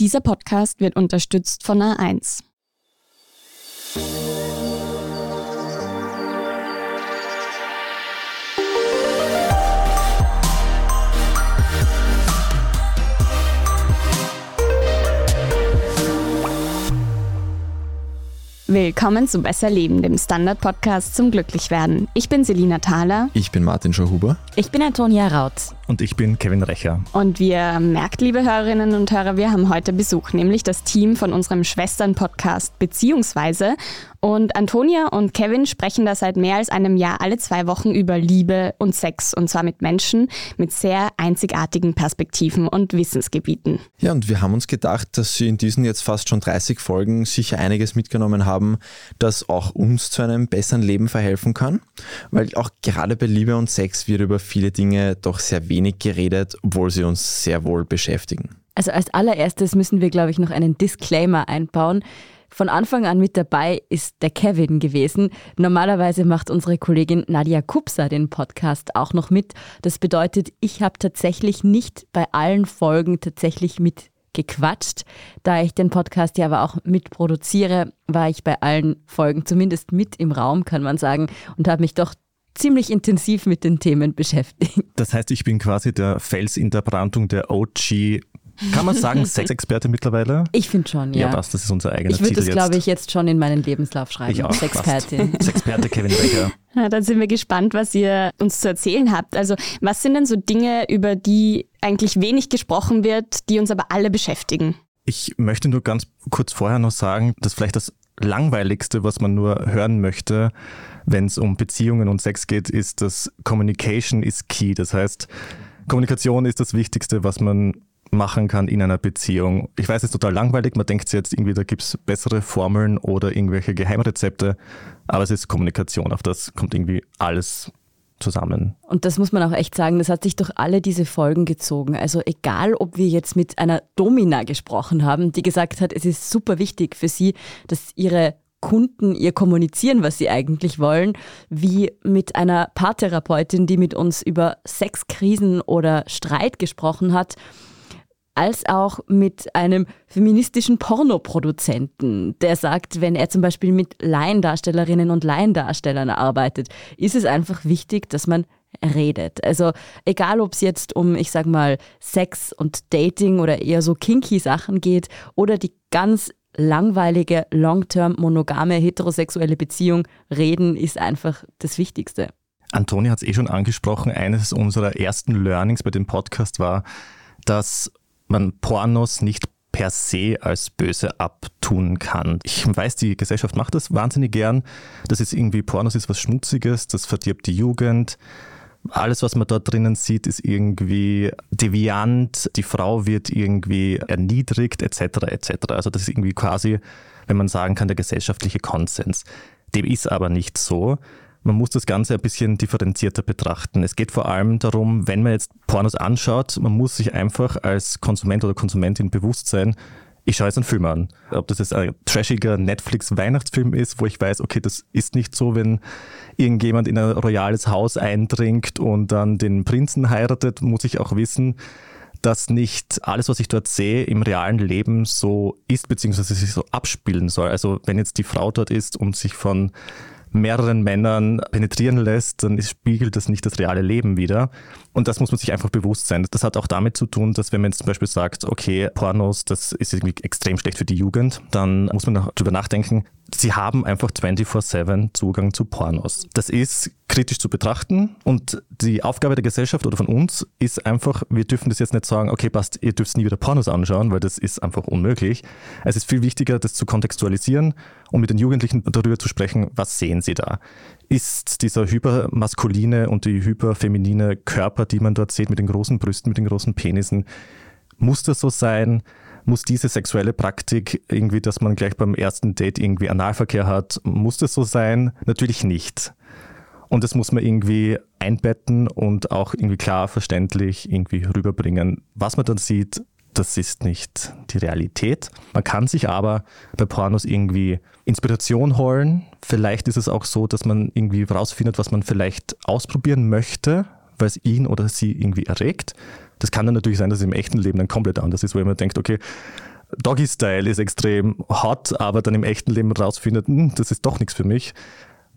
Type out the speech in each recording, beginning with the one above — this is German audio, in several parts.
Dieser Podcast wird unterstützt von A1. Willkommen zu Besser Leben, dem Standard-Podcast zum Glücklichwerden. Ich bin Selina Thaler. Ich bin Martin Schauhuber. Ich bin Antonia Raut. Und ich bin Kevin Recher. Und wir merkt, liebe Hörerinnen und Hörer, wir haben heute Besuch, nämlich das Team von unserem Schwestern-Podcast Beziehungsweise. Und Antonia und Kevin sprechen da seit mehr als einem Jahr alle zwei Wochen über Liebe und Sex. Und zwar mit Menschen mit sehr einzigartigen Perspektiven und Wissensgebieten. Ja, und wir haben uns gedacht, dass sie in diesen jetzt fast schon 30 Folgen sicher einiges mitgenommen haben, das auch uns zu einem besseren Leben verhelfen kann. Weil auch gerade bei Liebe und Sex wird über viele Dinge doch sehr wenig geredet, obwohl sie uns sehr wohl beschäftigen. Also als allererstes müssen wir, glaube ich, noch einen Disclaimer einbauen. Von Anfang an mit dabei ist der Kevin gewesen. Normalerweise macht unsere Kollegin Nadia Kupsa den Podcast auch noch mit. Das bedeutet, ich habe tatsächlich nicht bei allen Folgen tatsächlich mitgequatscht. Da ich den Podcast ja aber auch mitproduziere, war ich bei allen Folgen zumindest mit im Raum, kann man sagen, und habe mich doch ziemlich intensiv mit den Themen beschäftigt. Das heißt, ich bin quasi der Fels in der Brandung der OG kann man sagen, Sexexperte mittlerweile? Ich finde schon, ja. Ja, passt, das ist unser eigener Ich würde Titel das, glaube ich, jetzt schon in meinen Lebenslauf schreiben. Ich auch, Sexpertin. Sexperte Kevin Becker. Ja, dann sind wir gespannt, was ihr uns zu erzählen habt. Also, was sind denn so Dinge, über die eigentlich wenig gesprochen wird, die uns aber alle beschäftigen? Ich möchte nur ganz kurz vorher noch sagen, dass vielleicht das Langweiligste, was man nur hören möchte, wenn es um Beziehungen und Sex geht, ist, dass Communication is key. Das heißt, Kommunikation ist das Wichtigste, was man machen kann in einer Beziehung. Ich weiß, es ist total langweilig, man denkt jetzt irgendwie, da gibt es bessere Formeln oder irgendwelche Geheimrezepte, aber es ist Kommunikation, auf das kommt irgendwie alles zusammen. Und das muss man auch echt sagen, das hat sich durch alle diese Folgen gezogen. Also egal, ob wir jetzt mit einer Domina gesprochen haben, die gesagt hat, es ist super wichtig für sie, dass ihre Kunden ihr kommunizieren, was sie eigentlich wollen, wie mit einer Paartherapeutin, die mit uns über Sexkrisen oder Streit gesprochen hat als auch mit einem feministischen Pornoproduzenten, der sagt, wenn er zum Beispiel mit Laiendarstellerinnen und Laiendarstellern arbeitet, ist es einfach wichtig, dass man redet. Also egal, ob es jetzt um, ich sag mal, Sex und Dating oder eher so kinky Sachen geht oder die ganz langweilige, long-term monogame heterosexuelle Beziehung, reden ist einfach das Wichtigste. Antonia hat es eh schon angesprochen, eines unserer ersten Learnings bei dem Podcast war, dass man Pornos nicht per se als böse abtun kann. Ich weiß, die Gesellschaft macht das wahnsinnig gern. Das ist irgendwie, Pornos ist was Schmutziges, das verdirbt die Jugend. Alles, was man dort drinnen sieht, ist irgendwie deviant, die Frau wird irgendwie erniedrigt, etc. etc. Also das ist irgendwie quasi, wenn man sagen kann, der gesellschaftliche Konsens. Dem ist aber nicht so. Man muss das Ganze ein bisschen differenzierter betrachten. Es geht vor allem darum, wenn man jetzt Pornos anschaut, man muss sich einfach als Konsument oder Konsumentin bewusst sein, ich schaue jetzt einen Film an. Ob das jetzt ein trashiger Netflix-Weihnachtsfilm ist, wo ich weiß, okay, das ist nicht so, wenn irgendjemand in ein royales Haus eindringt und dann den Prinzen heiratet, muss ich auch wissen, dass nicht alles, was ich dort sehe, im realen Leben so ist, beziehungsweise sich so abspielen soll. Also wenn jetzt die Frau dort ist und sich von mehreren Männern penetrieren lässt, dann spiegelt das nicht das reale Leben wieder. Und das muss man sich einfach bewusst sein. Das hat auch damit zu tun, dass wenn man jetzt zum Beispiel sagt, okay, Pornos, das ist irgendwie extrem schlecht für die Jugend, dann muss man darüber nachdenken, sie haben einfach 24-7 Zugang zu Pornos. Das ist kritisch zu betrachten und die Aufgabe der Gesellschaft oder von uns ist einfach, wir dürfen das jetzt nicht sagen, okay, passt, ihr dürft nie wieder Pornos anschauen, weil das ist einfach unmöglich. Es ist viel wichtiger, das zu kontextualisieren und mit den Jugendlichen darüber zu sprechen, was sehen sie da. Ist dieser hypermaskuline und die hyperfeminine Körper, die man dort sieht, mit den großen Brüsten, mit den großen Penissen, muss das so sein? Muss diese sexuelle Praktik irgendwie, dass man gleich beim ersten Date irgendwie Analverkehr hat, muss das so sein? Natürlich nicht. Und das muss man irgendwie einbetten und auch irgendwie klar verständlich irgendwie rüberbringen. Was man dann sieht, das ist nicht die Realität. Man kann sich aber bei Pornos irgendwie Inspiration holen. Vielleicht ist es auch so, dass man irgendwie rausfindet, was man vielleicht ausprobieren möchte, weil es ihn oder sie irgendwie erregt. Das kann dann natürlich sein, dass es im echten Leben dann komplett anders ist, wo man denkt, okay, Doggy Style ist extrem hot, aber dann im echten Leben rausfindet, hm, das ist doch nichts für mich.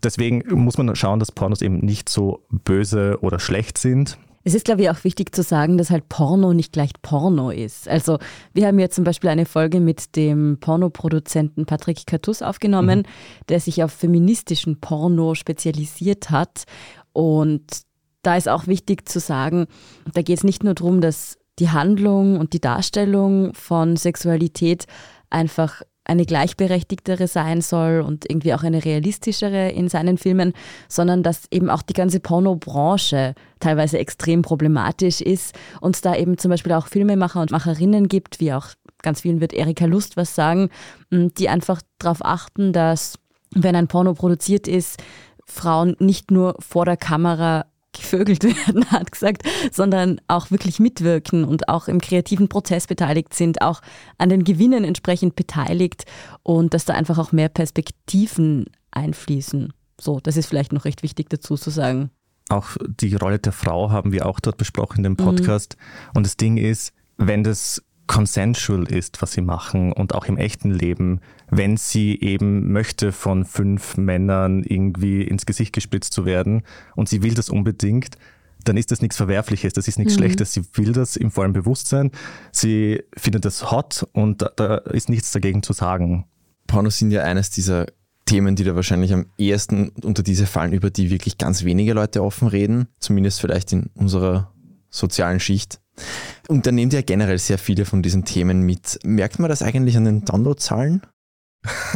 Deswegen muss man schauen, dass Pornos eben nicht so böse oder schlecht sind. Es ist, glaube ich, auch wichtig zu sagen, dass halt Porno nicht gleich Porno ist. Also wir haben jetzt zum Beispiel eine Folge mit dem Pornoproduzenten Patrick Cartus aufgenommen, mhm. der sich auf feministischen Porno spezialisiert hat. Und da ist auch wichtig zu sagen, da geht es nicht nur darum, dass die Handlung und die Darstellung von Sexualität einfach eine gleichberechtigtere sein soll und irgendwie auch eine realistischere in seinen Filmen, sondern dass eben auch die ganze Pornobranche teilweise extrem problematisch ist und es da eben zum Beispiel auch Filmemacher und Macherinnen gibt, wie auch ganz vielen wird Erika Lust was sagen, die einfach darauf achten, dass wenn ein Porno produziert ist, Frauen nicht nur vor der Kamera gevögelt werden, hat gesagt, sondern auch wirklich mitwirken und auch im kreativen Prozess beteiligt sind, auch an den Gewinnen entsprechend beteiligt und dass da einfach auch mehr Perspektiven einfließen. So, das ist vielleicht noch recht wichtig dazu zu sagen. Auch die Rolle der Frau haben wir auch dort besprochen in dem Podcast. Mhm. Und das Ding ist, wenn das consensual ist, was sie machen und auch im echten Leben, wenn sie eben möchte, von fünf Männern irgendwie ins Gesicht gespritzt zu werden und sie will das unbedingt, dann ist das nichts Verwerfliches, das ist nichts mhm. Schlechtes. Sie will das im vollen Bewusstsein, sie findet das hot und da, da ist nichts dagegen zu sagen. Pornos sind ja eines dieser Themen, die da wahrscheinlich am ehesten unter diese fallen, über die wirklich ganz wenige Leute offen reden, zumindest vielleicht in unserer sozialen Schicht. Und dann nehmt ihr generell sehr viele von diesen Themen mit. Merkt man das eigentlich an den Downloadzahlen?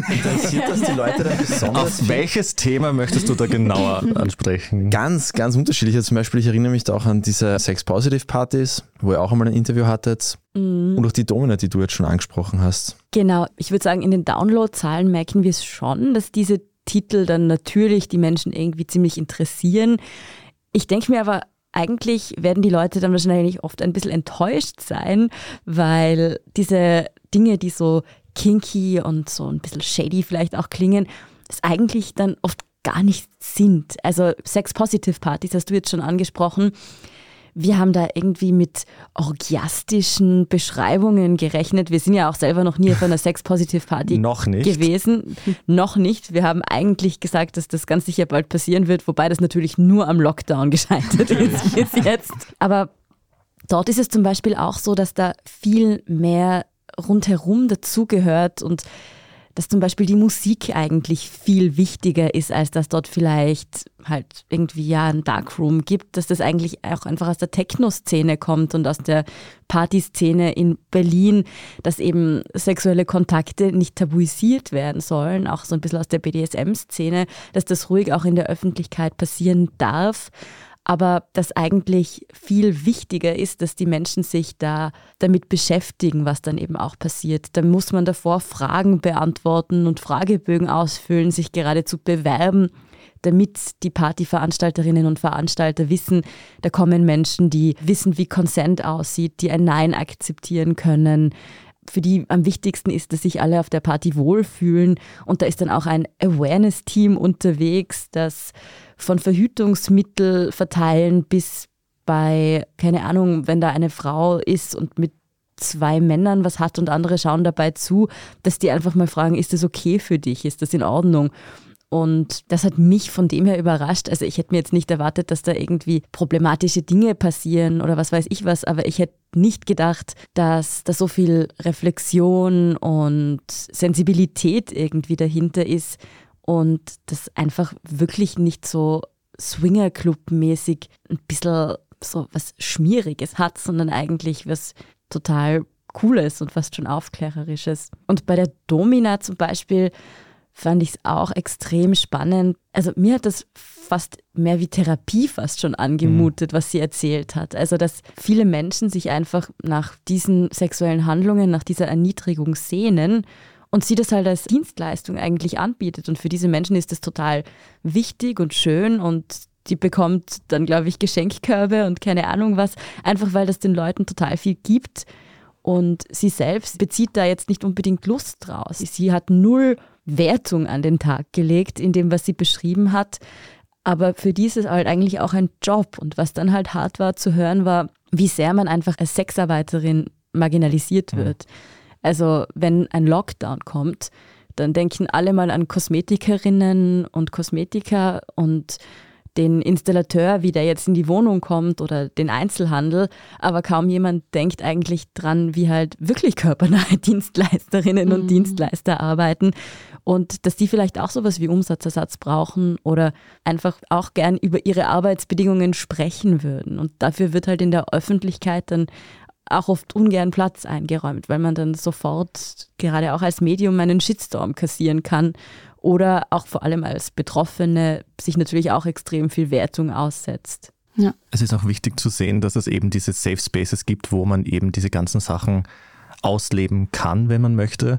Interessiert das die Leute dann besonders? Auf welches Thema möchtest du da genauer ansprechen? Ganz, ganz unterschiedlich. Also zum Beispiel, ich erinnere mich da auch an diese Sex-Positive-Partys, wo ihr auch einmal ein Interview hattet. Mhm. Und auch die Domina, die du jetzt schon angesprochen hast. Genau. Ich würde sagen, in den Downloadzahlen merken wir es schon, dass diese Titel dann natürlich die Menschen irgendwie ziemlich interessieren. Ich denke mir aber eigentlich werden die Leute dann wahrscheinlich oft ein bisschen enttäuscht sein, weil diese Dinge, die so kinky und so ein bisschen shady vielleicht auch klingen, es eigentlich dann oft gar nicht sind. Also Sex-Positive-Partys hast du jetzt schon angesprochen wir haben da irgendwie mit orgiastischen Beschreibungen gerechnet. Wir sind ja auch selber noch nie auf einer Sex-Positive-Party gewesen. noch nicht. Wir haben eigentlich gesagt, dass das ganz sicher bald passieren wird, wobei das natürlich nur am Lockdown gescheitert ist bis jetzt. Aber dort ist es zum Beispiel auch so, dass da viel mehr rundherum dazugehört und dass zum Beispiel die Musik eigentlich viel wichtiger ist, als dass dort vielleicht halt irgendwie ja ein Darkroom gibt, dass das eigentlich auch einfach aus der Techno-Szene kommt und aus der Partyszene in Berlin, dass eben sexuelle Kontakte nicht tabuisiert werden sollen, auch so ein bisschen aus der BDSM-Szene, dass das ruhig auch in der Öffentlichkeit passieren darf aber dass eigentlich viel wichtiger ist, dass die Menschen sich da damit beschäftigen, was dann eben auch passiert. Da muss man davor Fragen beantworten und Fragebögen ausfüllen, sich geradezu bewerben, damit die Partyveranstalterinnen und Veranstalter wissen, da kommen Menschen, die wissen, wie Consent aussieht, die ein Nein akzeptieren können, für die am wichtigsten ist, dass sich alle auf der Party wohlfühlen. Und da ist dann auch ein Awareness-Team unterwegs, das von Verhütungsmittel verteilen bis bei, keine Ahnung, wenn da eine Frau ist und mit zwei Männern was hat und andere schauen dabei zu, dass die einfach mal fragen, ist das okay für dich? Ist das in Ordnung? Und das hat mich von dem her überrascht. Also ich hätte mir jetzt nicht erwartet, dass da irgendwie problematische Dinge passieren oder was weiß ich was, aber ich hätte nicht gedacht, dass da so viel Reflexion und Sensibilität irgendwie dahinter ist und das einfach wirklich nicht so Swingerclub-mäßig ein bisschen so was Schmieriges hat, sondern eigentlich was total Cooles und fast schon Aufklärerisches. Und bei der Domina zum Beispiel fand ich es auch extrem spannend. Also mir hat das fast mehr wie Therapie fast schon angemutet, mhm. was sie erzählt hat. Also dass viele Menschen sich einfach nach diesen sexuellen Handlungen, nach dieser Erniedrigung sehnen und sie das halt als Dienstleistung eigentlich anbietet. Und für diese Menschen ist das total wichtig und schön und die bekommt dann, glaube ich, Geschenkkörbe und keine Ahnung was, einfach weil das den Leuten total viel gibt. Und sie selbst bezieht da jetzt nicht unbedingt Lust draus. Sie hat null Wertung an den Tag gelegt in dem, was sie beschrieben hat. Aber für die ist es halt eigentlich auch ein Job. Und was dann halt hart war zu hören, war, wie sehr man einfach als Sexarbeiterin marginalisiert wird. Also wenn ein Lockdown kommt, dann denken alle mal an Kosmetikerinnen und Kosmetiker und den Installateur, wie der jetzt in die Wohnung kommt oder den Einzelhandel, aber kaum jemand denkt eigentlich dran, wie halt wirklich körpernahe Dienstleisterinnen mhm. und Dienstleister arbeiten und dass die vielleicht auch sowas wie Umsatzersatz brauchen oder einfach auch gern über ihre Arbeitsbedingungen sprechen würden. Und dafür wird halt in der Öffentlichkeit dann auch oft ungern Platz eingeräumt, weil man dann sofort gerade auch als Medium einen Shitstorm kassieren kann oder auch vor allem als Betroffene sich natürlich auch extrem viel Wertung aussetzt. Ja. Es ist auch wichtig zu sehen, dass es eben diese Safe Spaces gibt, wo man eben diese ganzen Sachen ausleben kann, wenn man möchte.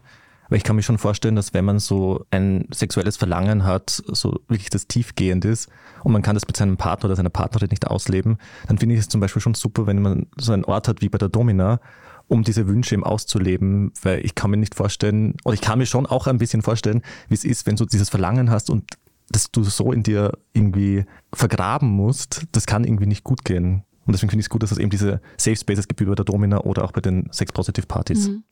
Weil ich kann mir schon vorstellen, dass wenn man so ein sexuelles Verlangen hat, so wirklich das tiefgehend ist und man kann das mit seinem Partner oder seiner Partnerin nicht ausleben, dann finde ich es zum Beispiel schon super, wenn man so einen Ort hat wie bei der Domina, um diese Wünsche eben auszuleben, weil ich kann mir nicht vorstellen, oder ich kann mir schon auch ein bisschen vorstellen, wie es ist, wenn du dieses Verlangen hast und das du so in dir irgendwie vergraben musst, das kann irgendwie nicht gut gehen. Und deswegen finde ich es gut, dass es eben diese Safe Spaces gibt wie bei der Domina oder auch bei den Sex-Positive-Partys. Mhm.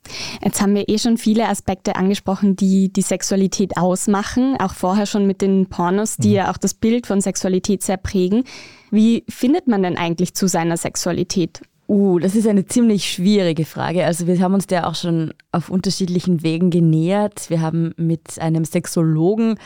Jetzt haben wir eh schon viele Aspekte angesprochen, die die Sexualität ausmachen. Auch vorher schon mit den Pornos, die mhm. ja auch das Bild von Sexualität sehr prägen. Wie findet man denn eigentlich zu seiner Sexualität? Uh, das ist eine ziemlich schwierige Frage. Also wir haben uns der auch schon auf unterschiedlichen Wegen genähert. Wir haben mit einem Sexologen,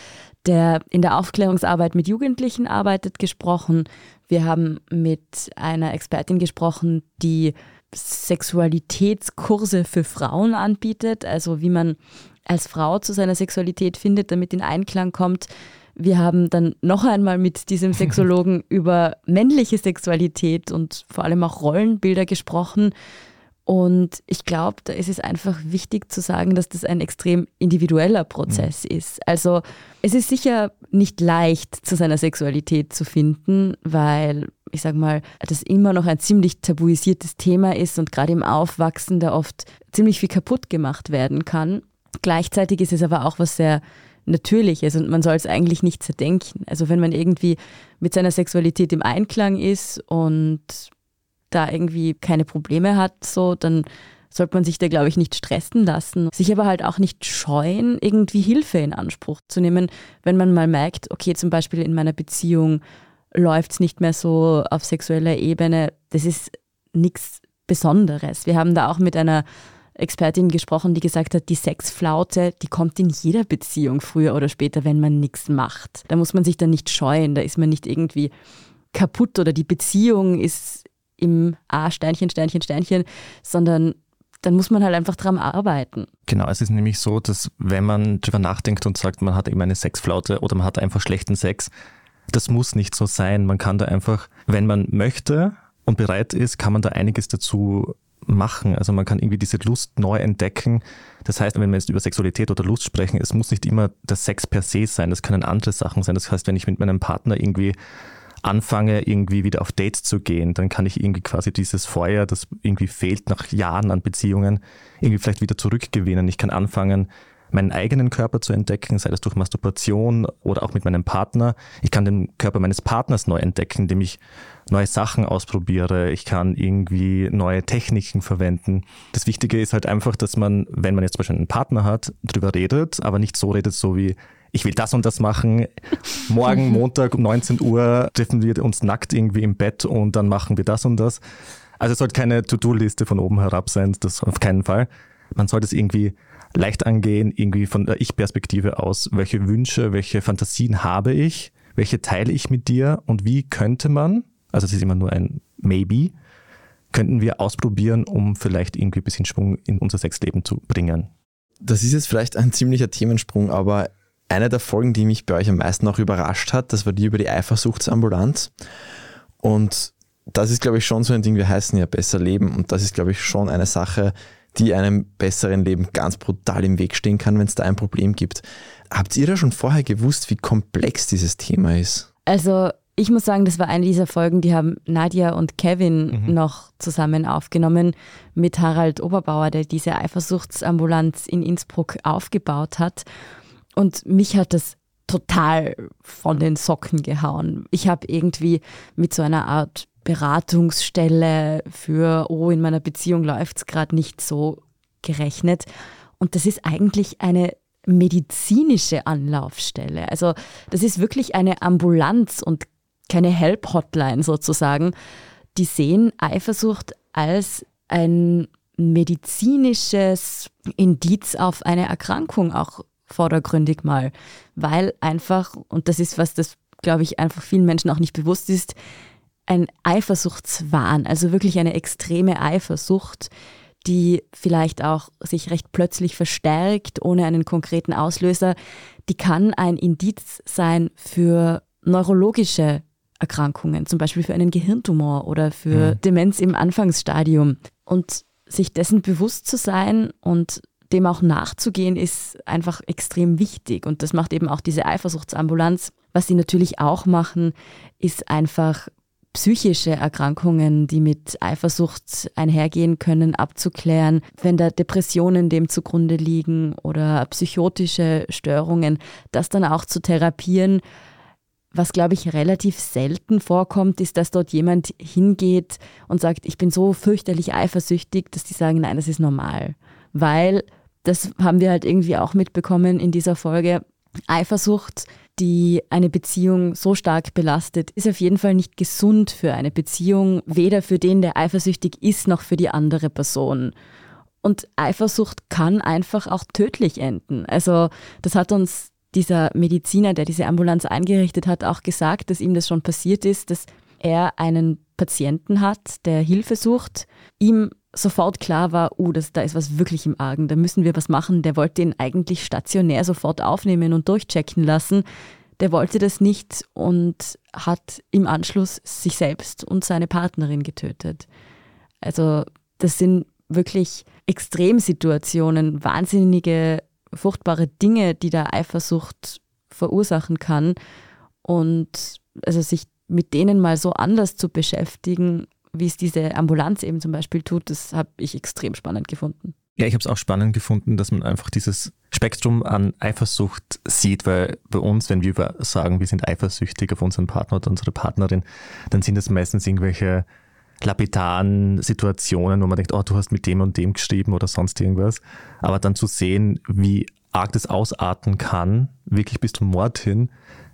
der in der Aufklärungsarbeit mit Jugendlichen arbeitet, gesprochen. Wir haben mit einer Expertin gesprochen, die Sexualitätskurse für Frauen anbietet, also wie man als Frau zu seiner Sexualität findet, damit in Einklang kommt wir haben dann noch einmal mit diesem Sexologen über männliche Sexualität und vor allem auch Rollenbilder gesprochen. Und ich glaube, da ist es einfach wichtig zu sagen, dass das ein extrem individueller Prozess mhm. ist. Also es ist sicher nicht leicht, zu seiner Sexualität zu finden, weil ich sage mal, das immer noch ein ziemlich tabuisiertes Thema ist und gerade im Aufwachsen da oft ziemlich viel kaputt gemacht werden kann. Gleichzeitig ist es aber auch was sehr Natürliches und man soll es eigentlich nicht zerdenken. Also wenn man irgendwie mit seiner Sexualität im Einklang ist und da irgendwie keine Probleme hat, so, dann sollte man sich da, glaube ich, nicht stressen lassen. Sich aber halt auch nicht scheuen, irgendwie Hilfe in Anspruch zu nehmen, wenn man mal merkt, okay, zum Beispiel in meiner Beziehung läuft es nicht mehr so auf sexueller Ebene. Das ist nichts Besonderes. Wir haben da auch mit einer Expertin gesprochen, die gesagt hat, die Sexflaute, die kommt in jeder Beziehung früher oder später, wenn man nichts macht. Da muss man sich dann nicht scheuen, da ist man nicht irgendwie kaputt oder die Beziehung ist im A Sternchen, Sternchen, Sternchen, sondern dann muss man halt einfach dran arbeiten. Genau, es ist nämlich so, dass wenn man drüber nachdenkt und sagt, man hat eben eine Sexflaute oder man hat einfach schlechten Sex, das muss nicht so sein. Man kann da einfach, wenn man möchte und bereit ist, kann man da einiges dazu machen. Also man kann irgendwie diese Lust neu entdecken. Das heißt, wenn wir jetzt über Sexualität oder Lust sprechen, es muss nicht immer der Sex per se sein, das können andere Sachen sein. Das heißt, wenn ich mit meinem Partner irgendwie anfange, irgendwie wieder auf Dates zu gehen, dann kann ich irgendwie quasi dieses Feuer, das irgendwie fehlt nach Jahren an Beziehungen, irgendwie vielleicht wieder zurückgewinnen. Ich kann anfangen, meinen eigenen Körper zu entdecken, sei das durch Masturbation oder auch mit meinem Partner. Ich kann den Körper meines Partners neu entdecken, indem ich neue Sachen ausprobiere. Ich kann irgendwie neue Techniken verwenden. Das Wichtige ist halt einfach, dass man, wenn man jetzt zum Beispiel einen Partner hat, drüber redet, aber nicht so redet, so wie ich will das und das machen. Morgen, Montag um 19 Uhr treffen wir uns nackt irgendwie im Bett und dann machen wir das und das. Also es sollte keine To-Do-Liste von oben herab sein, das auf keinen Fall. Man sollte es irgendwie leicht angehen, irgendwie von der Ich-Perspektive aus, welche Wünsche, welche Fantasien habe ich, welche teile ich mit dir und wie könnte man, also es ist immer nur ein Maybe, könnten wir ausprobieren, um vielleicht irgendwie ein bisschen Schwung in unser Sexleben zu bringen. Das ist jetzt vielleicht ein ziemlicher Themensprung, aber eine der Folgen, die mich bei euch am meisten auch überrascht hat, das war die über die Eifersuchtsambulanz. Und das ist, glaube ich, schon so ein Ding, wir heißen ja besser leben. Und das ist, glaube ich, schon eine Sache, die einem besseren Leben ganz brutal im Weg stehen kann, wenn es da ein Problem gibt. Habt ihr da schon vorher gewusst, wie komplex dieses Thema ist? Also ich muss sagen, das war eine dieser Folgen, die haben Nadja und Kevin mhm. noch zusammen aufgenommen mit Harald Oberbauer, der diese Eifersuchtsambulanz in Innsbruck aufgebaut hat. Und mich hat das total von den Socken gehauen. Ich habe irgendwie mit so einer Art Beratungsstelle für, oh, in meiner Beziehung läuft es gerade nicht so gerechnet. Und das ist eigentlich eine medizinische Anlaufstelle. Also das ist wirklich eine Ambulanz und keine Help-Hotline sozusagen. Die sehen Eifersucht als ein medizinisches Indiz auf eine Erkrankung auch vordergründig mal, weil einfach, und das ist was, das glaube ich einfach vielen Menschen auch nicht bewusst ist, ein Eifersuchtswahn, also wirklich eine extreme Eifersucht, die vielleicht auch sich recht plötzlich verstärkt, ohne einen konkreten Auslöser, die kann ein Indiz sein für neurologische Erkrankungen, zum Beispiel für einen Gehirntumor oder für mhm. Demenz im Anfangsstadium. Und sich dessen bewusst zu sein und dem auch nachzugehen, ist einfach extrem wichtig. Und das macht eben auch diese Eifersuchtsambulanz. Was sie natürlich auch machen, ist einfach psychische Erkrankungen, die mit Eifersucht einhergehen können, abzuklären, wenn da Depressionen dem zugrunde liegen oder psychotische Störungen, das dann auch zu therapieren. Was, glaube ich, relativ selten vorkommt, ist, dass dort jemand hingeht und sagt, ich bin so fürchterlich eifersüchtig, dass die sagen, nein, das ist normal. Weil, das haben wir halt irgendwie auch mitbekommen in dieser Folge, Eifersucht die eine Beziehung so stark belastet, ist auf jeden Fall nicht gesund für eine Beziehung, weder für den, der eifersüchtig ist, noch für die andere Person. Und Eifersucht kann einfach auch tödlich enden. Also das hat uns dieser Mediziner, der diese Ambulanz eingerichtet hat, auch gesagt, dass ihm das schon passiert ist, dass er einen Patienten hat, der Hilfe sucht, ihm sofort klar war, uh, das, da ist was wirklich im Argen, da müssen wir was machen. Der wollte ihn eigentlich stationär sofort aufnehmen und durchchecken lassen. Der wollte das nicht und hat im Anschluss sich selbst und seine Partnerin getötet. Also das sind wirklich Extremsituationen, wahnsinnige, furchtbare Dinge, die da Eifersucht verursachen kann. Und also sich mit denen mal so anders zu beschäftigen, wie es diese Ambulanz eben zum Beispiel tut, das habe ich extrem spannend gefunden. Ja, ich habe es auch spannend gefunden, dass man einfach dieses Spektrum an Eifersucht sieht, weil bei uns, wenn wir sagen, wir sind eifersüchtig auf unseren Partner oder unsere Partnerin, dann sind das meistens irgendwelche lapidaren Situationen, wo man denkt, oh, du hast mit dem und dem geschrieben oder sonst irgendwas. Aber dann zu sehen, wie arg das ausarten kann, wirklich bis zum Mord hin,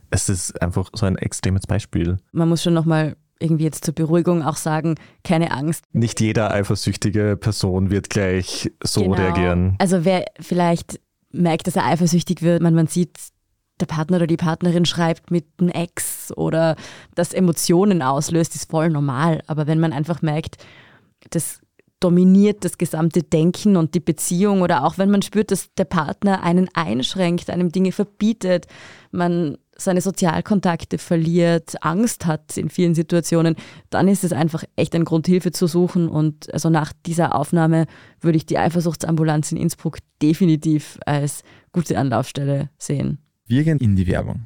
es ist einfach so ein extremes Beispiel. Man muss schon nochmal irgendwie jetzt zur Beruhigung auch sagen, keine Angst. Nicht jede eifersüchtige Person wird gleich so genau. reagieren. Also wer vielleicht merkt, dass er eifersüchtig wird, man, man sieht, der Partner oder die Partnerin schreibt mit einem Ex oder das Emotionen auslöst, ist voll normal. Aber wenn man einfach merkt, das dominiert das gesamte Denken und die Beziehung oder auch wenn man spürt, dass der Partner einen einschränkt, einem Dinge verbietet, man seine Sozialkontakte verliert, Angst hat in vielen Situationen, dann ist es einfach echt ein Grund, Hilfe zu suchen. Und also nach dieser Aufnahme würde ich die Eifersuchtsambulanz in Innsbruck definitiv als gute Anlaufstelle sehen. Wir gehen in die Werbung.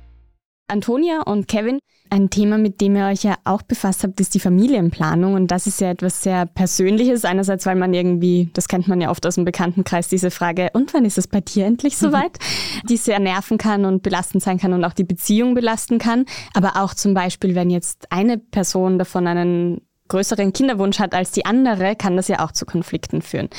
Antonia und Kevin, ein Thema, mit dem ihr euch ja auch befasst habt, ist die Familienplanung. Und das ist ja etwas sehr Persönliches. Einerseits, weil man irgendwie, das kennt man ja oft aus dem Bekanntenkreis, diese Frage, und wann ist es bei dir endlich soweit? die sehr nerven kann und belastend sein kann und auch die Beziehung belasten kann. Aber auch zum Beispiel, wenn jetzt eine Person davon einen größeren Kinderwunsch hat als die andere, kann das ja auch zu Konflikten führen.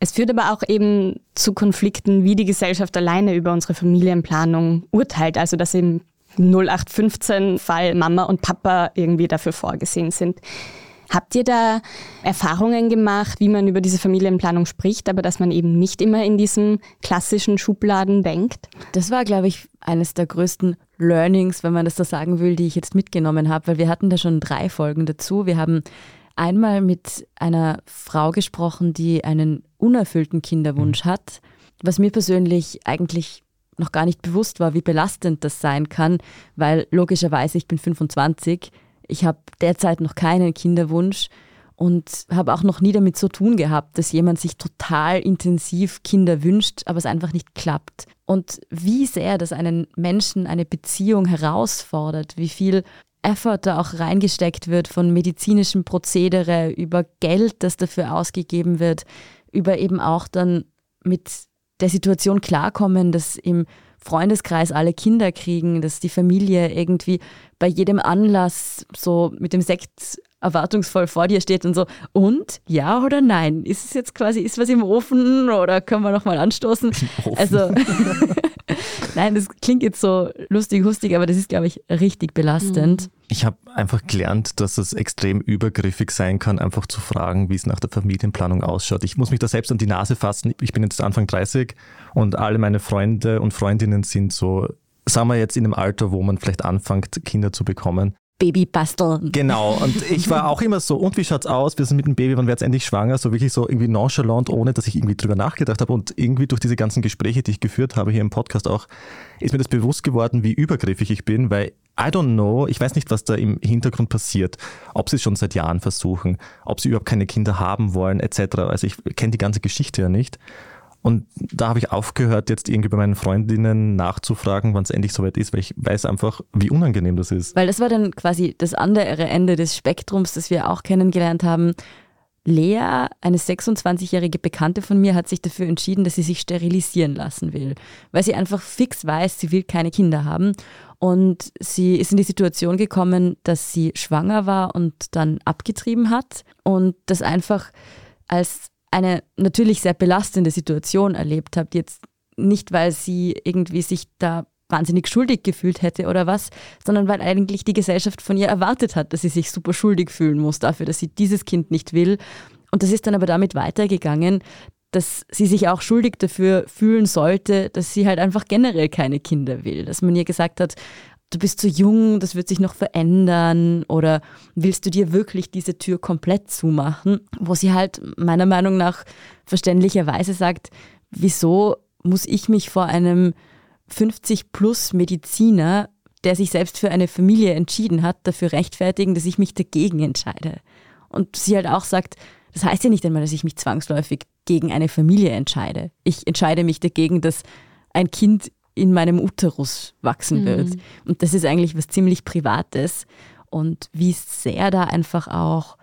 Es führt aber auch eben zu Konflikten, wie die Gesellschaft alleine über unsere Familienplanung urteilt. Also dass eben 0815-Fall Mama und Papa irgendwie dafür vorgesehen sind. Habt ihr da Erfahrungen gemacht, wie man über diese Familienplanung spricht, aber dass man eben nicht immer in diesen klassischen Schubladen denkt? Das war, glaube ich, eines der größten Learnings, wenn man das so sagen will, die ich jetzt mitgenommen habe, weil wir hatten da schon drei Folgen dazu. Wir haben einmal mit einer Frau gesprochen, die einen unerfüllten Kinderwunsch mhm. hat, was mir persönlich eigentlich noch gar nicht bewusst war, wie belastend das sein kann, weil logischerweise ich bin 25, ich habe derzeit noch keinen Kinderwunsch und habe auch noch nie damit zu tun gehabt, dass jemand sich total intensiv Kinder wünscht, aber es einfach nicht klappt. Und wie sehr das einen Menschen, eine Beziehung herausfordert, wie viel Effort da auch reingesteckt wird von medizinischem Prozedere über Geld, das dafür ausgegeben wird, über eben auch dann mit der Situation klarkommen, dass im Freundeskreis alle Kinder kriegen, dass die Familie irgendwie bei jedem Anlass so mit dem Sekt erwartungsvoll vor dir steht und so, und ja oder nein? Ist es jetzt quasi, ist was im Ofen oder können wir nochmal anstoßen? Also, nein, das klingt jetzt so lustig, hustig, aber das ist, glaube ich, richtig belastend. Mhm. Ich habe einfach gelernt, dass es extrem übergriffig sein kann, einfach zu fragen, wie es nach der Familienplanung ausschaut. Ich muss mich da selbst an die Nase fassen. Ich bin jetzt Anfang 30 und alle meine Freunde und Freundinnen sind so sagen wir jetzt in einem Alter, wo man vielleicht anfängt, Kinder zu bekommen. Baby basteln. Genau, und ich war auch immer so, und wie schaut's aus? Wir sind mit dem Baby, wann wird es endlich schwanger? So wirklich so irgendwie nonchalant, ohne dass ich irgendwie drüber nachgedacht habe. Und irgendwie durch diese ganzen Gespräche, die ich geführt habe hier im Podcast auch, ist mir das bewusst geworden, wie übergriffig ich bin, weil I don't know, ich weiß nicht, was da im Hintergrund passiert, ob sie es schon seit Jahren versuchen, ob sie überhaupt keine Kinder haben wollen, etc. Also ich kenne die ganze Geschichte ja nicht. Und da habe ich aufgehört, jetzt irgendwie bei meinen Freundinnen nachzufragen, wann es endlich soweit ist, weil ich weiß einfach, wie unangenehm das ist. Weil das war dann quasi das andere Ende des Spektrums, das wir auch kennengelernt haben. Lea, eine 26-jährige Bekannte von mir, hat sich dafür entschieden, dass sie sich sterilisieren lassen will, weil sie einfach fix weiß, sie will keine Kinder haben. Und sie ist in die Situation gekommen, dass sie schwanger war und dann abgetrieben hat und das einfach als eine natürlich sehr belastende Situation erlebt habt. Jetzt nicht, weil sie irgendwie sich da wahnsinnig schuldig gefühlt hätte oder was, sondern weil eigentlich die Gesellschaft von ihr erwartet hat, dass sie sich super schuldig fühlen muss dafür, dass sie dieses Kind nicht will. Und das ist dann aber damit weitergegangen, dass sie sich auch schuldig dafür fühlen sollte, dass sie halt einfach generell keine Kinder will. Dass man ihr gesagt hat, du bist zu jung, das wird sich noch verändern oder willst du dir wirklich diese Tür komplett zumachen? Wo sie halt meiner Meinung nach verständlicherweise sagt, wieso muss ich mich vor einem 50 plus Mediziner, der sich selbst für eine Familie entschieden hat, dafür rechtfertigen, dass ich mich dagegen entscheide? Und sie halt auch sagt, das heißt ja nicht einmal, dass ich mich zwangsläufig gegen eine Familie entscheide. Ich entscheide mich dagegen, dass ein Kind in meinem Uterus wachsen mhm. wird. Und das ist eigentlich was ziemlich Privates. Und wie sehr da einfach auch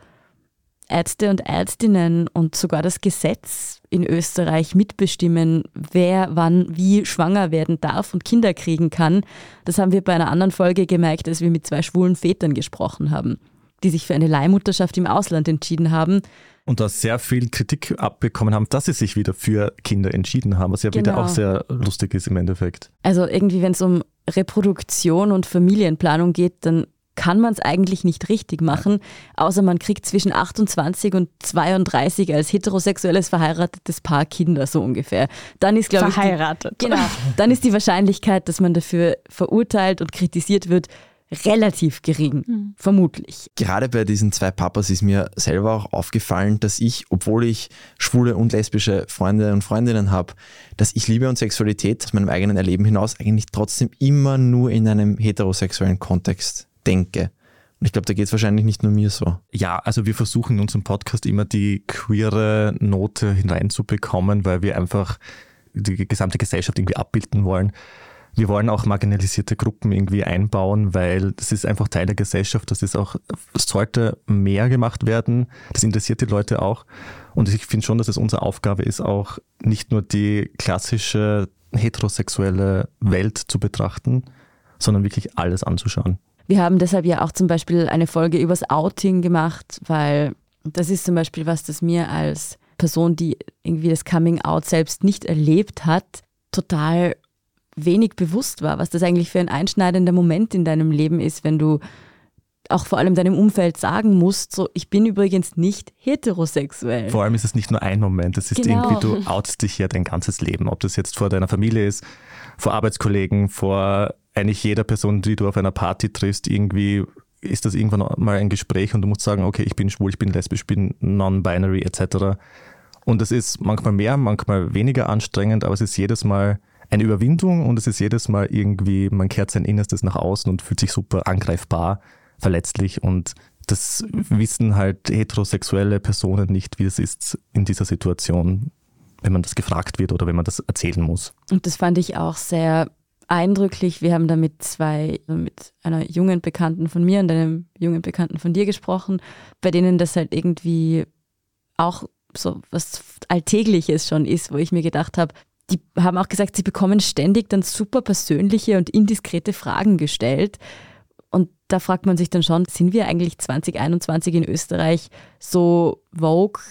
Ärzte und Ärztinnen und sogar das Gesetz in Österreich mitbestimmen, wer wann wie schwanger werden darf und Kinder kriegen kann. Das haben wir bei einer anderen Folge gemerkt, als wir mit zwei schwulen Vätern gesprochen haben, die sich für eine Leihmutterschaft im Ausland entschieden haben und da sehr viel Kritik abbekommen haben, dass sie sich wieder für Kinder entschieden haben, was ja genau. wieder auch sehr lustig ist im Endeffekt. Also irgendwie, wenn es um Reproduktion und Familienplanung geht, dann kann man es eigentlich nicht richtig machen, außer man kriegt zwischen 28 und 32 als heterosexuelles verheiratetes Paar Kinder so ungefähr. Dann ist glaube ich verheiratet. genau. Dann ist die Wahrscheinlichkeit, dass man dafür verurteilt und kritisiert wird, relativ gering, mhm. vermutlich. Gerade bei diesen zwei Papas ist mir selber auch aufgefallen, dass ich, obwohl ich schwule und lesbische Freunde und Freundinnen habe, dass ich Liebe und Sexualität aus meinem eigenen Erleben hinaus eigentlich trotzdem immer nur in einem heterosexuellen Kontext denke. Und ich glaube, da geht es wahrscheinlich nicht nur mir so. Ja, also wir versuchen in unserem Podcast immer die queere Note hineinzubekommen, weil wir einfach die gesamte Gesellschaft irgendwie abbilden wollen. Wir wollen auch marginalisierte Gruppen irgendwie einbauen, weil das ist einfach Teil der Gesellschaft. Das ist auch, es sollte mehr gemacht werden. Das interessiert die Leute auch. Und ich finde schon, dass es unsere Aufgabe ist, auch nicht nur die klassische heterosexuelle Welt zu betrachten, sondern wirklich alles anzuschauen. Wir haben deshalb ja auch zum Beispiel eine Folge übers Outing gemacht, weil das ist zum Beispiel was, das mir als Person, die irgendwie das Coming Out selbst nicht erlebt hat, total wenig bewusst war, was das eigentlich für ein einschneidender Moment in deinem Leben ist, wenn du auch vor allem deinem Umfeld sagen musst, so ich bin übrigens nicht heterosexuell. Vor allem ist es nicht nur ein Moment, es ist genau. irgendwie, du outst dich ja dein ganzes Leben, ob das jetzt vor deiner Familie ist, vor Arbeitskollegen, vor eigentlich jeder Person, die du auf einer Party triffst, irgendwie ist das irgendwann mal ein Gespräch und du musst sagen, okay, ich bin schwul, ich bin lesbisch, ich bin non-binary etc. Und es ist manchmal mehr, manchmal weniger anstrengend, aber es ist jedes Mal eine Überwindung und es ist jedes Mal irgendwie, man kehrt sein Innerstes nach außen und fühlt sich super angreifbar, verletzlich und Das wissen halt heterosexuelle Personen nicht, wie es ist in dieser Situation, wenn man das gefragt wird oder wenn man das erzählen muss. Und das fand ich auch sehr eindrücklich. Wir haben da mit zwei, mit einer jungen Bekannten von mir und einem jungen Bekannten von dir gesprochen, bei denen das halt irgendwie auch so was Alltägliches schon ist, wo ich mir gedacht habe, die haben auch gesagt, sie bekommen ständig dann super persönliche und indiskrete Fragen gestellt. Und da fragt man sich dann schon, sind wir eigentlich 2021 in Österreich so vogue,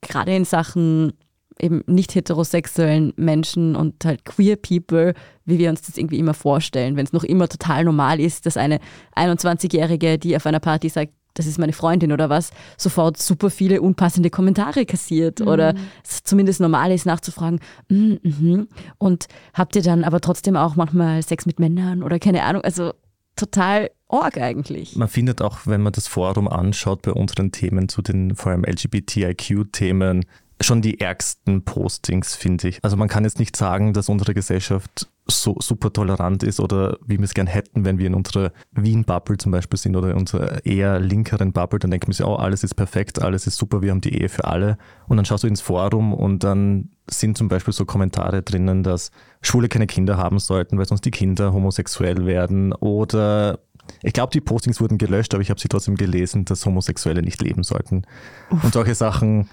gerade in Sachen eben nicht heterosexuellen Menschen und halt queer people, wie wir uns das irgendwie immer vorstellen, wenn es noch immer total normal ist, dass eine 21-Jährige, die auf einer Party sagt, das ist meine Freundin oder was, sofort super viele unpassende Kommentare kassiert mhm. oder es zumindest normal ist nachzufragen, mm, mm, und habt ihr dann aber trotzdem auch manchmal Sex mit Männern oder keine Ahnung, also total org eigentlich. Man findet auch, wenn man das Forum anschaut bei unseren Themen zu den vor allem LGBTIQ-Themen, schon die ärgsten Postings, finde ich. Also man kann jetzt nicht sagen, dass unsere Gesellschaft so super tolerant ist oder wie wir es gern hätten, wenn wir in unserer Wien-Bubble zum Beispiel sind oder in unserer eher linkeren Bubble, dann denken wir sich, oh, alles ist perfekt, alles ist super, wir haben die Ehe für alle. Und dann schaust du ins Forum und dann sind zum Beispiel so Kommentare drinnen, dass Schwule keine Kinder haben sollten, weil sonst die Kinder homosexuell werden oder ich glaube, die Postings wurden gelöscht, aber ich habe sie trotzdem gelesen, dass Homosexuelle nicht leben sollten. Uff. Und solche Sachen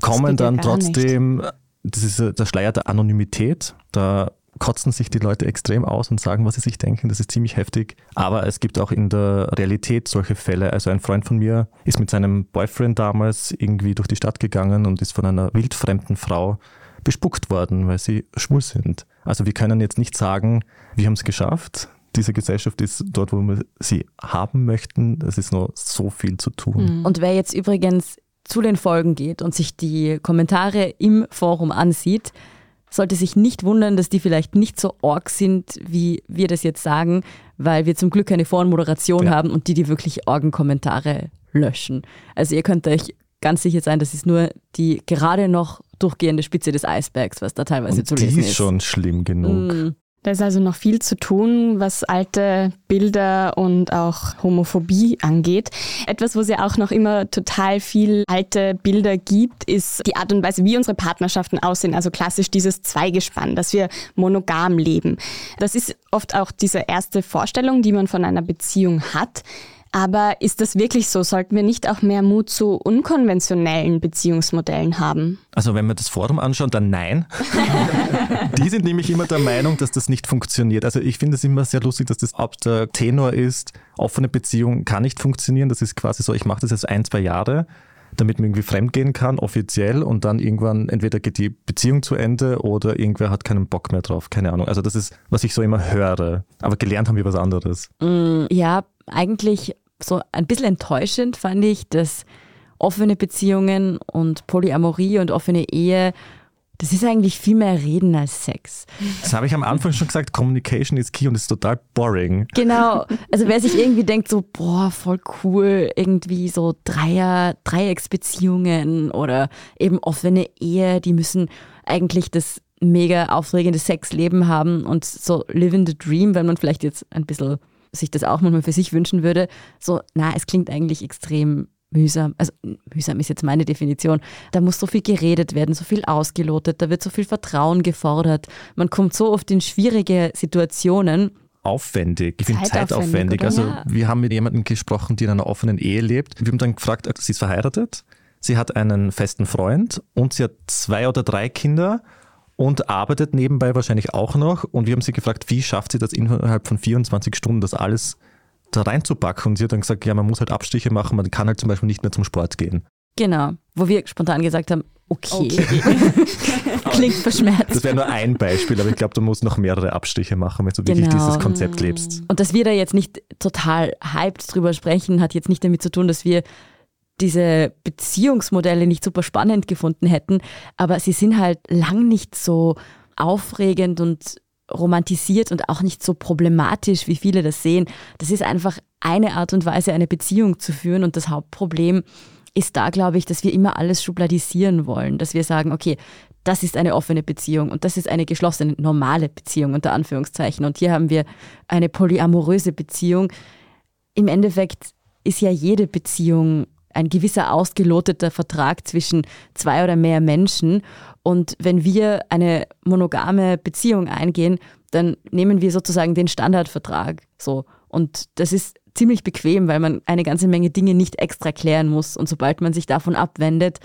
kommen dann trotzdem, nicht. das ist der Schleier der Anonymität, da kotzen sich die Leute extrem aus und sagen, was sie sich denken. Das ist ziemlich heftig. Aber es gibt auch in der Realität solche Fälle. Also ein Freund von mir ist mit seinem Boyfriend damals irgendwie durch die Stadt gegangen und ist von einer wildfremden Frau bespuckt worden, weil sie schwul sind. Also wir können jetzt nicht sagen, wir haben es geschafft. Diese Gesellschaft ist dort, wo wir sie haben möchten. Es ist noch so viel zu tun. Und wer jetzt übrigens zu den Folgen geht und sich die Kommentare im Forum ansieht, sollte sich nicht wundern, dass die vielleicht nicht so org sind, wie wir das jetzt sagen, weil wir zum Glück eine Voranmoderation ja. haben und die die wirklich Orgen-Kommentare löschen. Also ihr könnt euch ganz sicher sein, das ist nur die gerade noch durchgehende Spitze des Eisbergs, was da teilweise und zu lesen ist. Die ist schon schlimm genug. Mm. Da ist also noch viel zu tun, was alte Bilder und auch Homophobie angeht. Etwas, wo es ja auch noch immer total viel alte Bilder gibt, ist die Art und Weise, wie unsere Partnerschaften aussehen. Also klassisch dieses Zweigespann, dass wir monogam leben. Das ist oft auch diese erste Vorstellung, die man von einer Beziehung hat. Aber ist das wirklich so? Sollten wir nicht auch mehr Mut zu unkonventionellen Beziehungsmodellen haben? Also wenn wir das Forum anschauen, dann nein. Die sind nämlich immer der Meinung, dass das nicht funktioniert. Also ich finde es immer sehr lustig, dass das ab der Tenor ist, offene Beziehung kann nicht funktionieren. Das ist quasi so, ich mache das jetzt ein, zwei Jahre damit man irgendwie fremdgehen kann, offiziell, und dann irgendwann entweder geht die Beziehung zu Ende oder irgendwer hat keinen Bock mehr drauf. Keine Ahnung. Also das ist, was ich so immer höre. Aber gelernt haben wir was anderes. Mm, ja, eigentlich so ein bisschen enttäuschend fand ich, dass offene Beziehungen und Polyamorie und offene Ehe das ist eigentlich viel mehr Reden als Sex. Das habe ich am Anfang schon gesagt, Communication is key und ist total boring. Genau. Also wer sich irgendwie denkt so, boah, voll cool, irgendwie so Dreier, Dreiecksbeziehungen oder eben offene Ehe, die müssen eigentlich das mega aufregende Sexleben haben und so living the dream, wenn man vielleicht jetzt ein bisschen sich das auch manchmal für sich wünschen würde. So, na, es klingt eigentlich extrem mühsam. Also mühsam ist jetzt meine Definition. Da muss so viel geredet werden, so viel ausgelotet, da wird so viel Vertrauen gefordert. Man kommt so oft in schwierige Situationen. Aufwendig, ich finde zeitaufwendig. also ja. wir haben mit jemandem gesprochen, die in einer offenen Ehe lebt. Wir haben dann gefragt, sie ist verheiratet, sie hat einen festen Freund und sie hat zwei oder drei Kinder und arbeitet nebenbei wahrscheinlich auch noch. Und wir haben sie gefragt, wie schafft sie das innerhalb von 24 Stunden, das alles da reinzupacken? Und sie hat dann gesagt, ja, man muss halt Abstriche machen, man kann halt zum Beispiel nicht mehr zum Sport gehen. Genau, wo wir spontan gesagt haben, okay, okay. klingt verschmerzt. Das wäre nur ein Beispiel, aber ich glaube, du musst noch mehrere Abstriche machen, wenn du genau. wirklich dieses Konzept lebst. Und dass wir da jetzt nicht total hyped drüber sprechen, hat jetzt nicht damit zu tun, dass wir diese Beziehungsmodelle nicht super spannend gefunden hätten, aber sie sind halt lang nicht so aufregend und romantisiert und auch nicht so problematisch, wie viele das sehen. Das ist einfach eine Art und Weise, eine Beziehung zu führen und das Hauptproblem ist da, glaube ich, dass wir immer alles schubladisieren wollen, dass wir sagen, okay, das ist eine offene Beziehung und das ist eine geschlossene, normale Beziehung unter Anführungszeichen und hier haben wir eine polyamoröse Beziehung. Im Endeffekt ist ja jede Beziehung ein gewisser ausgeloteter Vertrag zwischen zwei oder mehr Menschen. Und wenn wir eine monogame Beziehung eingehen, dann nehmen wir sozusagen den Standardvertrag. So. Und das ist ziemlich bequem, weil man eine ganze Menge Dinge nicht extra klären muss. Und sobald man sich davon abwendet,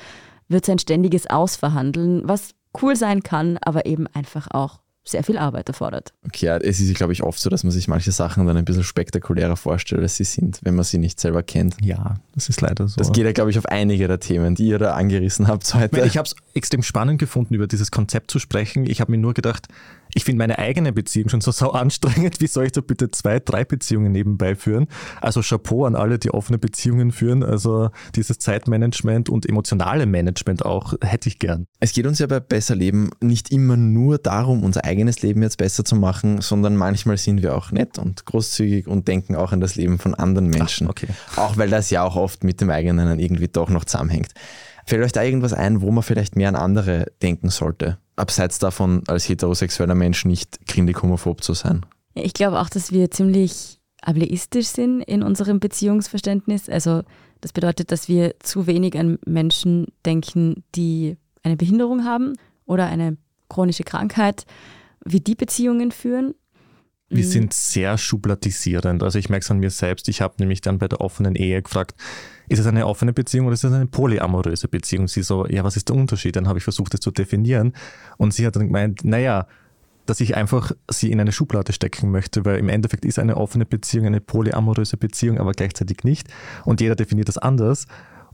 wird es ein ständiges Ausverhandeln, was cool sein kann, aber eben einfach auch sehr viel Arbeit erfordert. Okay, ja, es ist, glaube ich, oft so, dass man sich manche Sachen dann ein bisschen spektakulärer vorstellt, als sie sind, wenn man sie nicht selber kennt. Ja, das ist leider so. Das geht ja, glaube ich, auf einige der Themen, die ihr da angerissen habt heute. Ich habe es extrem spannend gefunden, über dieses Konzept zu sprechen. Ich habe mir nur gedacht, ich finde meine eigene Beziehung schon so sau anstrengend. Wie soll ich da bitte zwei, drei Beziehungen nebenbei führen? Also Chapeau an alle, die offene Beziehungen führen. Also dieses Zeitmanagement und emotionale Management auch hätte ich gern. Es geht uns ja bei Besser Leben nicht immer nur darum, unser eigenes Leben jetzt besser zu machen, sondern manchmal sind wir auch nett und großzügig und denken auch an das Leben von anderen Menschen. Ach, okay. Auch weil das ja auch oft mit dem eigenen irgendwie doch noch zusammenhängt. Fällt euch da irgendwas ein, wo man vielleicht mehr an andere denken sollte? Abseits davon, als heterosexueller Mensch nicht grindig homophob zu sein? Ich glaube auch, dass wir ziemlich ableistisch sind in unserem Beziehungsverständnis. Also das bedeutet, dass wir zu wenig an Menschen denken, die eine Behinderung haben oder eine chronische Krankheit, wie die Beziehungen führen. Wir mhm. sind sehr schubladisierend. Also ich merke es an mir selbst. Ich habe nämlich dann bei der offenen Ehe gefragt, ist es eine offene Beziehung oder ist es eine polyamoröse Beziehung? Sie so, ja, was ist der Unterschied? Dann habe ich versucht, das zu definieren. Und sie hat dann gemeint, naja, dass ich einfach sie in eine Schublade stecken möchte, weil im Endeffekt ist eine offene Beziehung eine polyamoröse Beziehung, aber gleichzeitig nicht. Und jeder definiert das anders.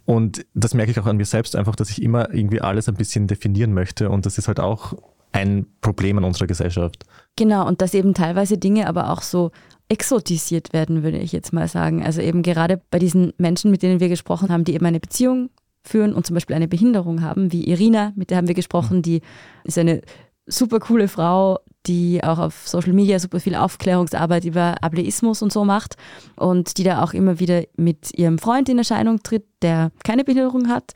Und das merke ich auch an mir selbst einfach, dass ich immer irgendwie alles ein bisschen definieren möchte. Und das ist halt auch ein Problem in unserer Gesellschaft. Genau, und dass eben teilweise Dinge aber auch so exotisiert werden, würde ich jetzt mal sagen. Also eben gerade bei diesen Menschen, mit denen wir gesprochen haben, die eben eine Beziehung führen und zum Beispiel eine Behinderung haben, wie Irina, mit der haben wir gesprochen, die ist eine super coole Frau, die auch auf Social Media super viel Aufklärungsarbeit über Ableismus und so macht und die da auch immer wieder mit ihrem Freund in Erscheinung tritt, der keine Behinderung hat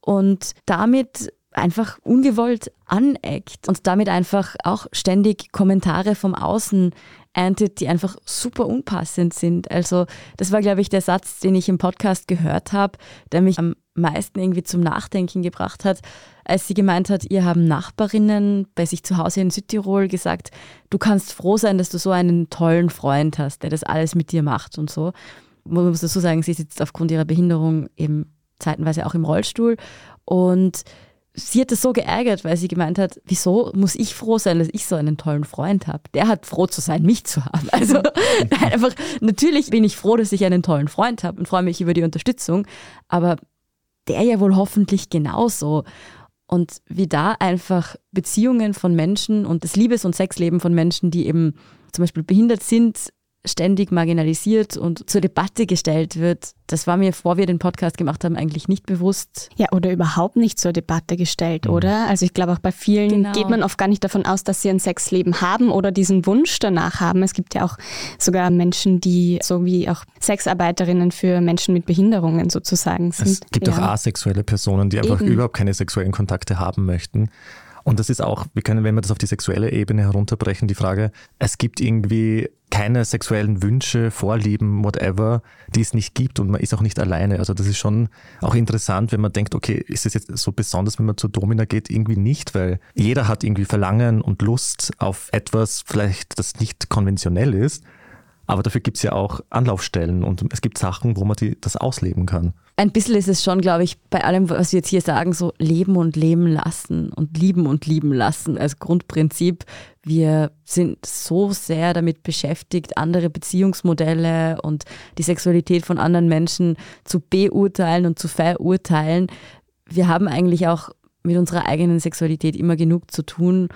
und damit einfach ungewollt aneckt und damit einfach auch ständig Kommentare vom Außen erntet, die einfach super unpassend sind. Also das war, glaube ich, der Satz, den ich im Podcast gehört habe, der mich am meisten irgendwie zum Nachdenken gebracht hat, als sie gemeint hat, ihr haben Nachbarinnen bei sich zu Hause in Südtirol gesagt, du kannst froh sein, dass du so einen tollen Freund hast, der das alles mit dir macht und so. Man muss dazu sagen, sie sitzt aufgrund ihrer Behinderung eben zeitenweise auch im Rollstuhl und sie hat es so geärgert, weil sie gemeint hat, wieso muss ich froh sein, dass ich so einen tollen Freund habe? Der hat froh zu sein, mich zu haben. Also einfach, natürlich bin ich froh, dass ich einen tollen Freund habe und freue mich über die Unterstützung, aber der ja wohl hoffentlich genauso. Und wie da einfach Beziehungen von Menschen und das Liebes- und Sexleben von Menschen, die eben zum Beispiel behindert sind, ständig marginalisiert und zur Debatte gestellt wird. Das war mir, vor wir den Podcast gemacht haben, eigentlich nicht bewusst. Ja, oder überhaupt nicht zur Debatte gestellt, mhm. oder? Also ich glaube, auch bei vielen genau. geht man oft gar nicht davon aus, dass sie ein Sexleben haben oder diesen Wunsch danach haben. Es gibt ja auch sogar Menschen, die so wie auch Sexarbeiterinnen für Menschen mit Behinderungen sozusagen sind. Es gibt ja. auch asexuelle Personen, die einfach Eben. überhaupt keine sexuellen Kontakte haben möchten. Und das ist auch, wir können, wenn wir das auf die sexuelle Ebene herunterbrechen, die Frage, es gibt irgendwie keine sexuellen Wünsche, Vorlieben, whatever, die es nicht gibt und man ist auch nicht alleine. Also das ist schon auch interessant, wenn man denkt, okay, ist es jetzt so besonders, wenn man zur Domina geht? Irgendwie nicht, weil jeder hat irgendwie Verlangen und Lust auf etwas, vielleicht das nicht konventionell ist. Aber dafür gibt es ja auch Anlaufstellen und es gibt Sachen, wo man die, das ausleben kann. Ein bisschen ist es schon, glaube ich, bei allem, was wir jetzt hier sagen, so leben und leben lassen und lieben und lieben lassen als Grundprinzip. Wir sind so sehr damit beschäftigt, andere Beziehungsmodelle und die Sexualität von anderen Menschen zu beurteilen und zu verurteilen. Wir haben eigentlich auch mit unserer eigenen Sexualität immer genug zu tun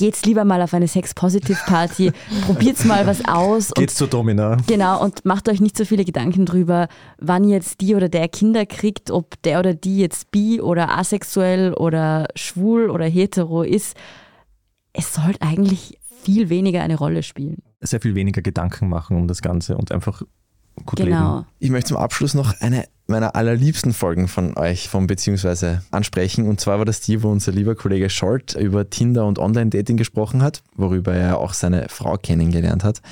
geht's lieber mal auf eine Sex-Positive-Party, probiert's mal was aus. Geht's zur Domina. Genau, und macht euch nicht so viele Gedanken drüber, wann jetzt die oder der Kinder kriegt, ob der oder die jetzt bi oder asexuell oder schwul oder hetero ist. Es sollte eigentlich viel weniger eine Rolle spielen. Sehr viel weniger Gedanken machen um das Ganze und einfach gut genau. leben. Ich möchte zum Abschluss noch eine meiner allerliebsten Folgen von euch vom beziehungsweise ansprechen. Und zwar war das die, wo unser lieber Kollege Short über Tinder und Online-Dating gesprochen hat, worüber er auch seine Frau kennengelernt hat.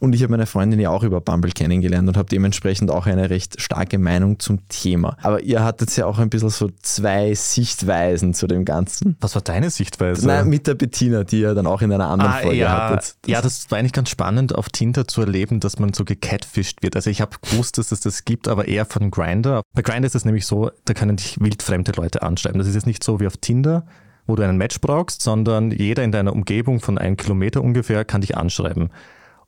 Und ich habe meine Freundin ja auch über Bumble kennengelernt und habe dementsprechend auch eine recht starke Meinung zum Thema. Aber ihr hattet ja auch ein bisschen so zwei Sichtweisen zu dem Ganzen. Was war deine Sichtweise? Nein, mit der Bettina, die ihr dann auch in einer anderen ah, Folge ja. hattet. ja, das war eigentlich ganz spannend, auf Tinder zu erleben, dass man so gecatfischt wird. Also ich habe gewusst, dass es das gibt, aber eher von Grinder. Bei Grinder ist es nämlich so, da können dich wildfremde Leute anschreiben. Das ist jetzt nicht so wie auf Tinder, wo du einen Match brauchst, sondern jeder in deiner Umgebung von einem Kilometer ungefähr kann dich anschreiben.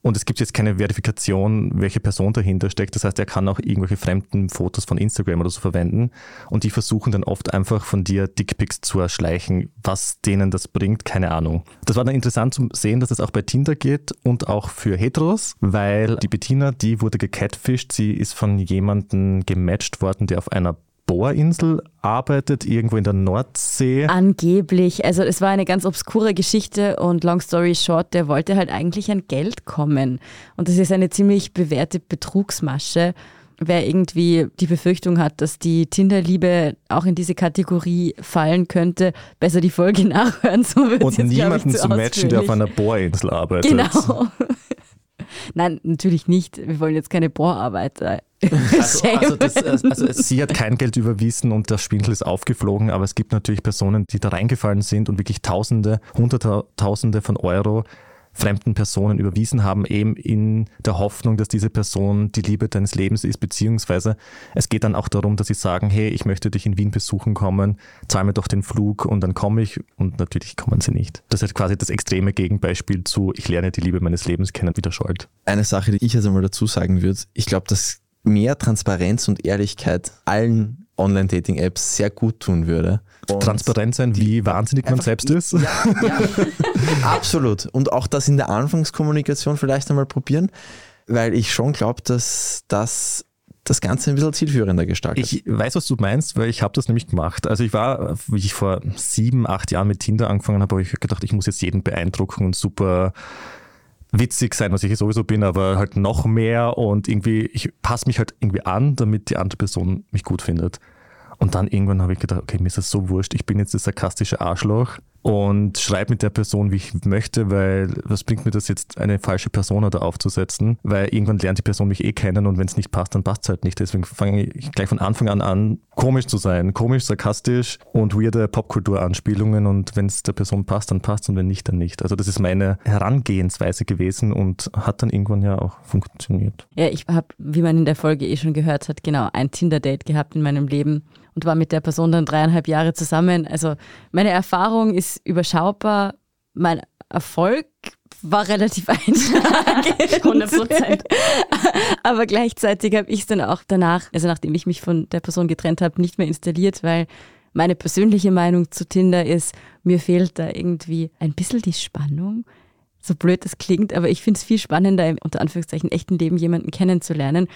Und es gibt jetzt keine Verifikation, welche Person dahinter steckt. Das heißt, er kann auch irgendwelche fremden Fotos von Instagram oder so verwenden. Und die versuchen dann oft einfach von dir Dickpics zu erschleichen. Was denen das bringt, keine Ahnung. Das war dann interessant zu sehen, dass es auch bei Tinder geht und auch für Heteros, weil die Bettina, die wurde gecatfished. Sie ist von jemandem gematcht worden, der auf einer Bohrinsel arbeitet, irgendwo in der Nordsee. Angeblich. Also es war eine ganz obskure Geschichte und long story short, der wollte halt eigentlich an Geld kommen. Und das ist eine ziemlich bewährte Betrugsmasche. Wer irgendwie die Befürchtung hat, dass die Tinderliebe auch in diese Kategorie fallen könnte, besser die Folge nachhören. So wird's und jetzt, glaub ich, niemanden zu zu matchen, der auf einer Bohrinsel arbeitet. Genau. Nein, natürlich nicht. Wir wollen jetzt keine Bohrarbeiter. Also, also, das, also sie hat kein Geld überwiesen und der Schwindel ist aufgeflogen, aber es gibt natürlich Personen, die da reingefallen sind und wirklich Tausende, Hunderttausende von Euro fremden Personen überwiesen haben, eben in der Hoffnung, dass diese Person die Liebe deines Lebens ist, beziehungsweise es geht dann auch darum, dass sie sagen, hey, ich möchte dich in Wien besuchen kommen, zahl mir doch den Flug und dann komme ich und natürlich kommen sie nicht. Das ist quasi das extreme Gegenbeispiel zu, ich lerne die Liebe meines Lebens kennen, wieder Scholt. Eine Sache, die ich jetzt einmal dazu sagen würde, ich glaube, dass mehr Transparenz und Ehrlichkeit allen Online-Dating-Apps sehr gut tun würde. Und Transparent sein, wie wahnsinnig man selbst ist. Ja, ja. Absolut. Und auch das in der Anfangskommunikation vielleicht einmal probieren, weil ich schon glaube, dass das das Ganze ein bisschen zielführender gestaltet. Ich weiß, was du meinst, weil ich habe das nämlich gemacht. Also ich war, wie ich vor sieben, acht Jahren mit Tinder angefangen habe, habe ich gedacht, ich muss jetzt jeden beeindrucken und super witzig sein, was ich sowieso bin, aber halt noch mehr und irgendwie, ich passe mich halt irgendwie an, damit die andere Person mich gut findet. Und dann irgendwann habe ich gedacht, okay, mir ist das so wurscht, ich bin jetzt das sarkastische Arschloch und schreibe mit der Person, wie ich möchte, weil was bringt mir das jetzt, eine falsche Persona da aufzusetzen? Weil irgendwann lernt die Person mich eh kennen und wenn es nicht passt, dann passt es halt nicht. Deswegen fange ich gleich von Anfang an an, komisch zu sein. Komisch, sarkastisch und weirde Popkultur-Anspielungen und wenn es der Person passt, dann passt und wenn nicht, dann nicht. Also das ist meine Herangehensweise gewesen und hat dann irgendwann ja auch funktioniert. Ja, ich habe, wie man in der Folge eh schon gehört hat, genau ein Tinder-Date gehabt in meinem Leben und war mit der Person dann dreieinhalb Jahre zusammen. Also meine Erfahrung ist überschaubar. Mein Erfolg war relativ einschlagend. 100 Prozent. Aber gleichzeitig habe ich es dann auch danach, also nachdem ich mich von der Person getrennt habe, nicht mehr installiert, weil meine persönliche Meinung zu Tinder ist, mir fehlt da irgendwie ein bisschen die Spannung. So blöd das klingt, aber ich finde es viel spannender, im unter Anführungszeichen echten Leben jemanden kennenzulernen,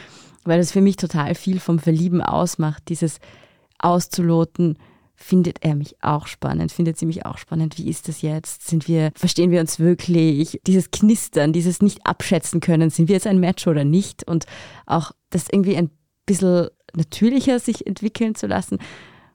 weil das für mich total viel vom Verlieben ausmacht, dieses auszuloten, findet er mich auch spannend, findet sie mich auch spannend, wie ist das jetzt, sind wir, verstehen wir uns wirklich, dieses Knistern, dieses nicht abschätzen können, sind wir jetzt ein Match oder nicht? Und auch das irgendwie ein bisschen natürlicher sich entwickeln zu lassen,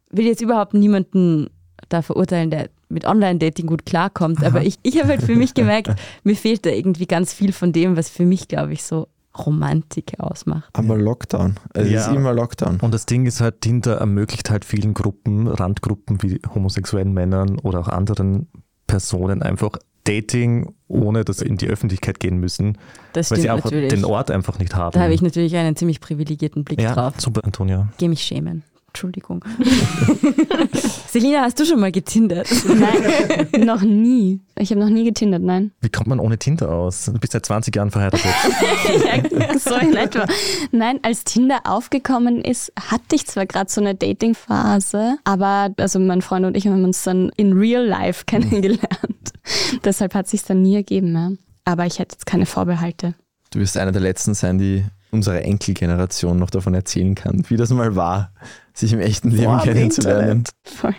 will jetzt überhaupt niemanden da verurteilen, der mit Online-Dating gut klarkommt, aber ich, ich habe halt für mich gemerkt, mir fehlt da irgendwie ganz viel von dem, was für mich, glaube ich, so Romantik ausmacht. Aber Lockdown. Es Ja. ist immer Lockdown. Und das Ding ist halt, Tinder ermöglicht halt vielen Gruppen, Randgruppen wie homosexuellen Männern oder auch anderen Personen einfach Dating, ohne dass sie in die Öffentlichkeit gehen müssen, Das weil sie auch natürlich. den Ort einfach nicht haben. Da habe ich natürlich einen ziemlich privilegierten Blick ja, drauf. super, Antonia. Geh mich schämen. Entschuldigung. Selina, hast du schon mal getindert? Nein, noch nie. Ich habe noch nie getindert, nein. Wie kommt man ohne Tinder aus? Du bist seit 20 Jahren verheiratet. ja, so in etwa. Nein, als Tinder aufgekommen ist, hatte ich zwar gerade so eine Dating-Phase, aber also mein Freund und ich haben uns dann in real life kennengelernt. Deshalb hat sich dann nie ergeben. Ja. Aber ich hätte jetzt keine Vorbehalte. Du wirst einer der Letzten sein, die unsere Enkelgeneration noch davon erzählen kann, wie das mal war, sich im echten Leben dem kennenzulernen.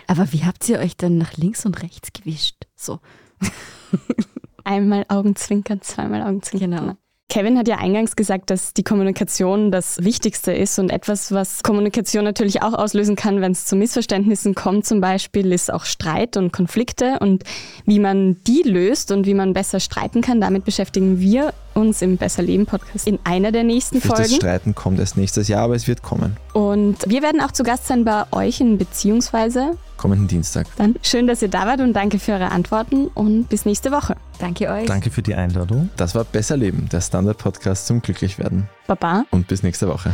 Aber wie habt ihr euch dann nach links und rechts gewischt? So. Einmal Augenzwinkern, zweimal Augenzwinkern. Genau. Kevin hat ja eingangs gesagt, dass die Kommunikation das Wichtigste ist und etwas, was Kommunikation natürlich auch auslösen kann, wenn es zu Missverständnissen kommt zum Beispiel, ist auch Streit und Konflikte und wie man die löst und wie man besser streiten kann. Damit beschäftigen wir uns im Besser Leben Podcast in einer der nächsten Folgen. Das Streiten kommt erst nächstes Jahr, aber es wird kommen. Und wir werden auch zu Gast sein bei euch in Beziehungsweise. Kommenden Dienstag. Dann schön, dass ihr da wart und danke für eure Antworten und bis nächste Woche. Danke euch. Danke für die Einladung. Das war Besser Leben, der Standard-Podcast zum Glücklichwerden. Baba. Und bis nächste Woche.